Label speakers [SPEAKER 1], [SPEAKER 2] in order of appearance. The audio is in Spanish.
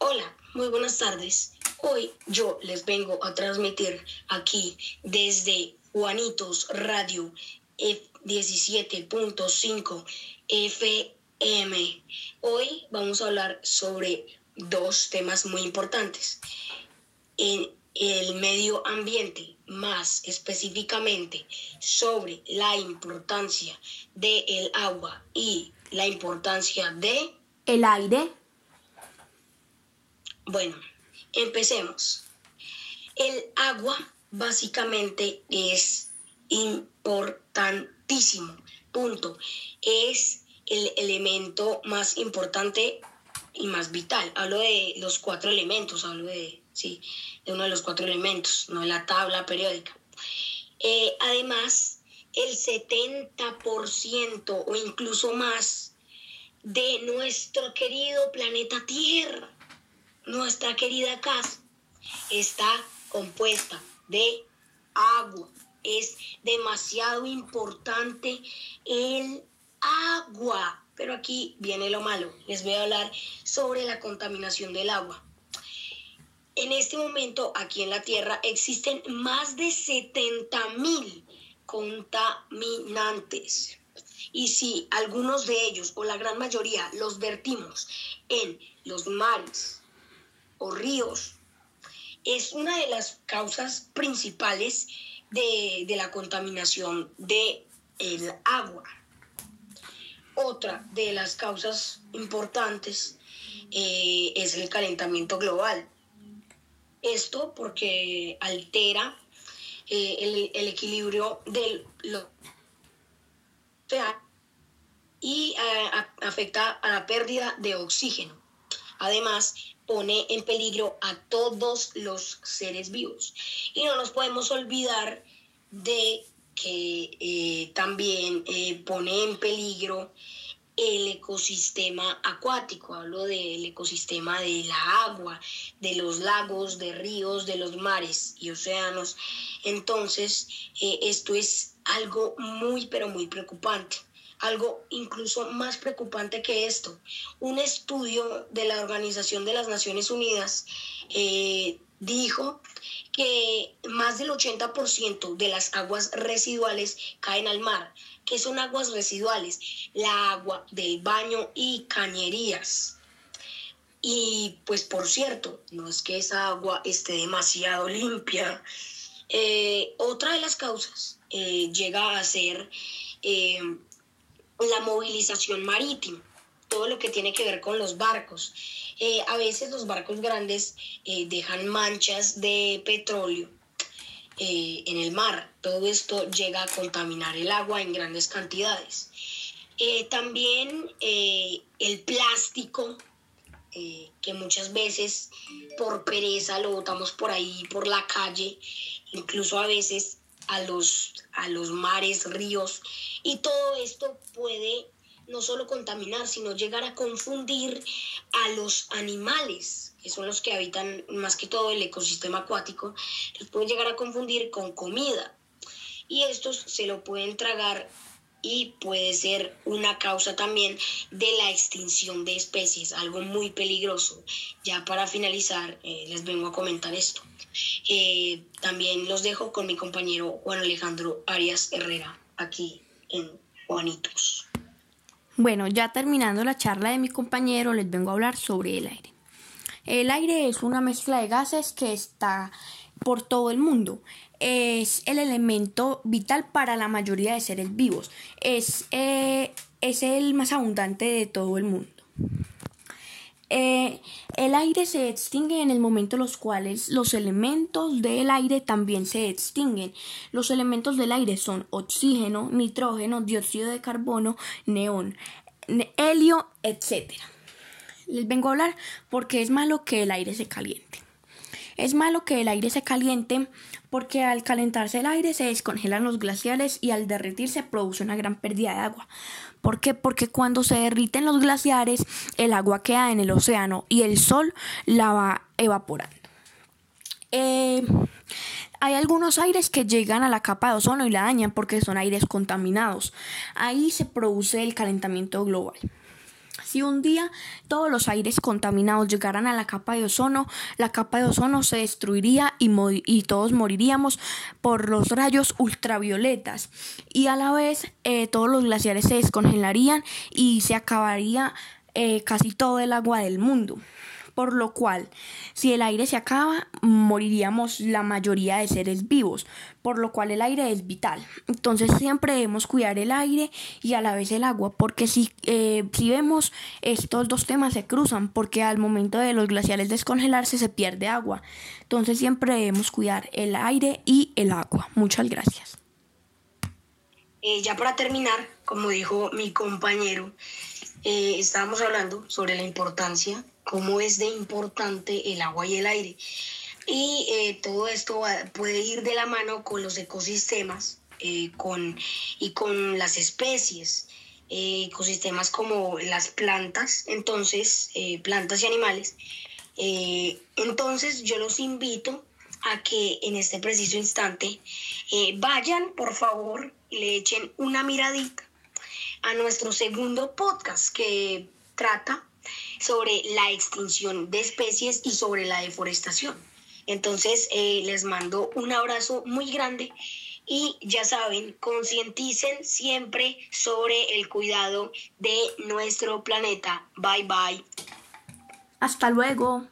[SPEAKER 1] Hola, muy buenas tardes. Hoy yo les vengo a transmitir aquí desde Juanitos Radio F17.5 FM. Hoy vamos a hablar sobre dos temas muy importantes. En el medio ambiente, más específicamente sobre la importancia del agua y la importancia de
[SPEAKER 2] el aire.
[SPEAKER 1] Bueno, empecemos. El agua básicamente es importantísimo. Punto. Es el elemento más importante y más vital. Hablo de los cuatro elementos, hablo de, sí, de uno de los cuatro elementos, no de la tabla periódica. Eh, además, el 70% o incluso más de nuestro querido planeta Tierra, nuestra querida casa, está compuesta de agua. Es demasiado importante el agua. Pero aquí viene lo malo. Les voy a hablar sobre la contaminación del agua. En este momento, aquí en la Tierra, existen más de 70 mil contaminantes. Y si algunos de ellos, o la gran mayoría, los vertimos en los mares o ríos, es una de las causas principales de, la contaminación del el agua. Otra de las causas importantes eh, es el calentamiento global. Esto porque altera eh, el, equilibrio del y eh, afecta a la pérdida de oxígeno. Además, pone en peligro a todos los seres vivos. Y no nos podemos olvidar de que eh, también eh, pone en peligro el ecosistema acuático, hablo del ecosistema de la agua, de los lagos, de ríos, de los mares y océanos. Entonces, eh, esto es algo muy, pero muy preocupante. Algo incluso más preocupante que esto. Un estudio de la Organización de las Naciones Unidas dijo que más del 80% de las aguas residuales caen al mar. que son aguas residuales? La agua del baño y cañerías. Y pues por cierto, no es que esa agua esté demasiado limpia. Eh, otra de las causas eh, llega a ser eh, la movilización marítima, todo lo que tiene que ver con los barcos. Eh, a veces los barcos grandes eh, dejan manchas de petróleo eh, en el mar. Todo esto llega a contaminar el agua en grandes cantidades. también el plástico, que muchas veces por pereza lo botamos por ahí, por la calle, incluso a veces a los, a los mares, ríos, y todo esto puede no solo contaminar, sino llegar a confundir a los animales, que son los que habitan más que todo el ecosistema acuático, los pueden llegar a confundir con comida. Y estos se lo pueden tragar y puede ser una causa también de la extinción de especies, algo muy peligroso. Ya para finalizar, eh, les vengo a comentar esto. Eh, también los dejo con mi compañero Juan Alejandro Arias Herrera, aquí en Juanitos.
[SPEAKER 2] Bueno, ya terminando la charla de mi compañero, les vengo a hablar sobre el aire. El aire es una mezcla de gases que está por todo el mundo. Es el elemento vital para la mayoría de seres vivos. Es, eh, es el más abundante de todo el mundo. Eh, el aire se extingue en el momento en los cuales los elementos del aire también se extinguen. Los elementos del aire son oxígeno, nitrógeno, dióxido de carbono, neón, helio, etc. Les vengo a hablar porque es malo que el aire se caliente. Es malo que el aire se caliente porque al calentarse el aire se descongelan los glaciares y al derretirse produce una gran pérdida de agua. ¿Por qué? Porque cuando se derriten los glaciares el agua queda en el océano y el sol la va evaporando. Eh, hay algunos aires que llegan a la capa de ozono y la dañan porque son aires contaminados. Ahí se produce el calentamiento global. Si un día todos los aires contaminados llegaran a la capa de ozono, la capa de ozono se destruiría y, y todos moriríamos por los rayos ultravioletas. Y a la vez eh, todos los glaciares se descongelarían y se acabaría eh, casi todo el agua del mundo por lo cual si el aire se acaba moriríamos la mayoría de seres vivos, por lo cual el aire es vital. Entonces siempre debemos cuidar el aire y a la vez el agua, porque si, eh, si vemos estos dos temas se cruzan, porque al momento de los glaciares descongelarse se pierde agua. Entonces siempre debemos cuidar el aire y el agua. Muchas gracias.
[SPEAKER 1] Eh, ya para terminar, como dijo mi compañero, eh, estábamos hablando sobre la importancia cómo es de importante el agua y el aire. Y eh, todo esto puede ir de la mano con los ecosistemas eh, con, y con las especies, eh, ecosistemas como las plantas, entonces, plantas y animales. entonces yo los invito a que en este preciso instante vayan, por favor, le echen una miradita a nuestro segundo podcast que trata sobre la extinción de especies y sobre la deforestación. Entonces, eh, les mando un abrazo muy grande y ya saben, concienticen siempre sobre el cuidado de nuestro planeta. Bye bye.
[SPEAKER 2] Hasta luego.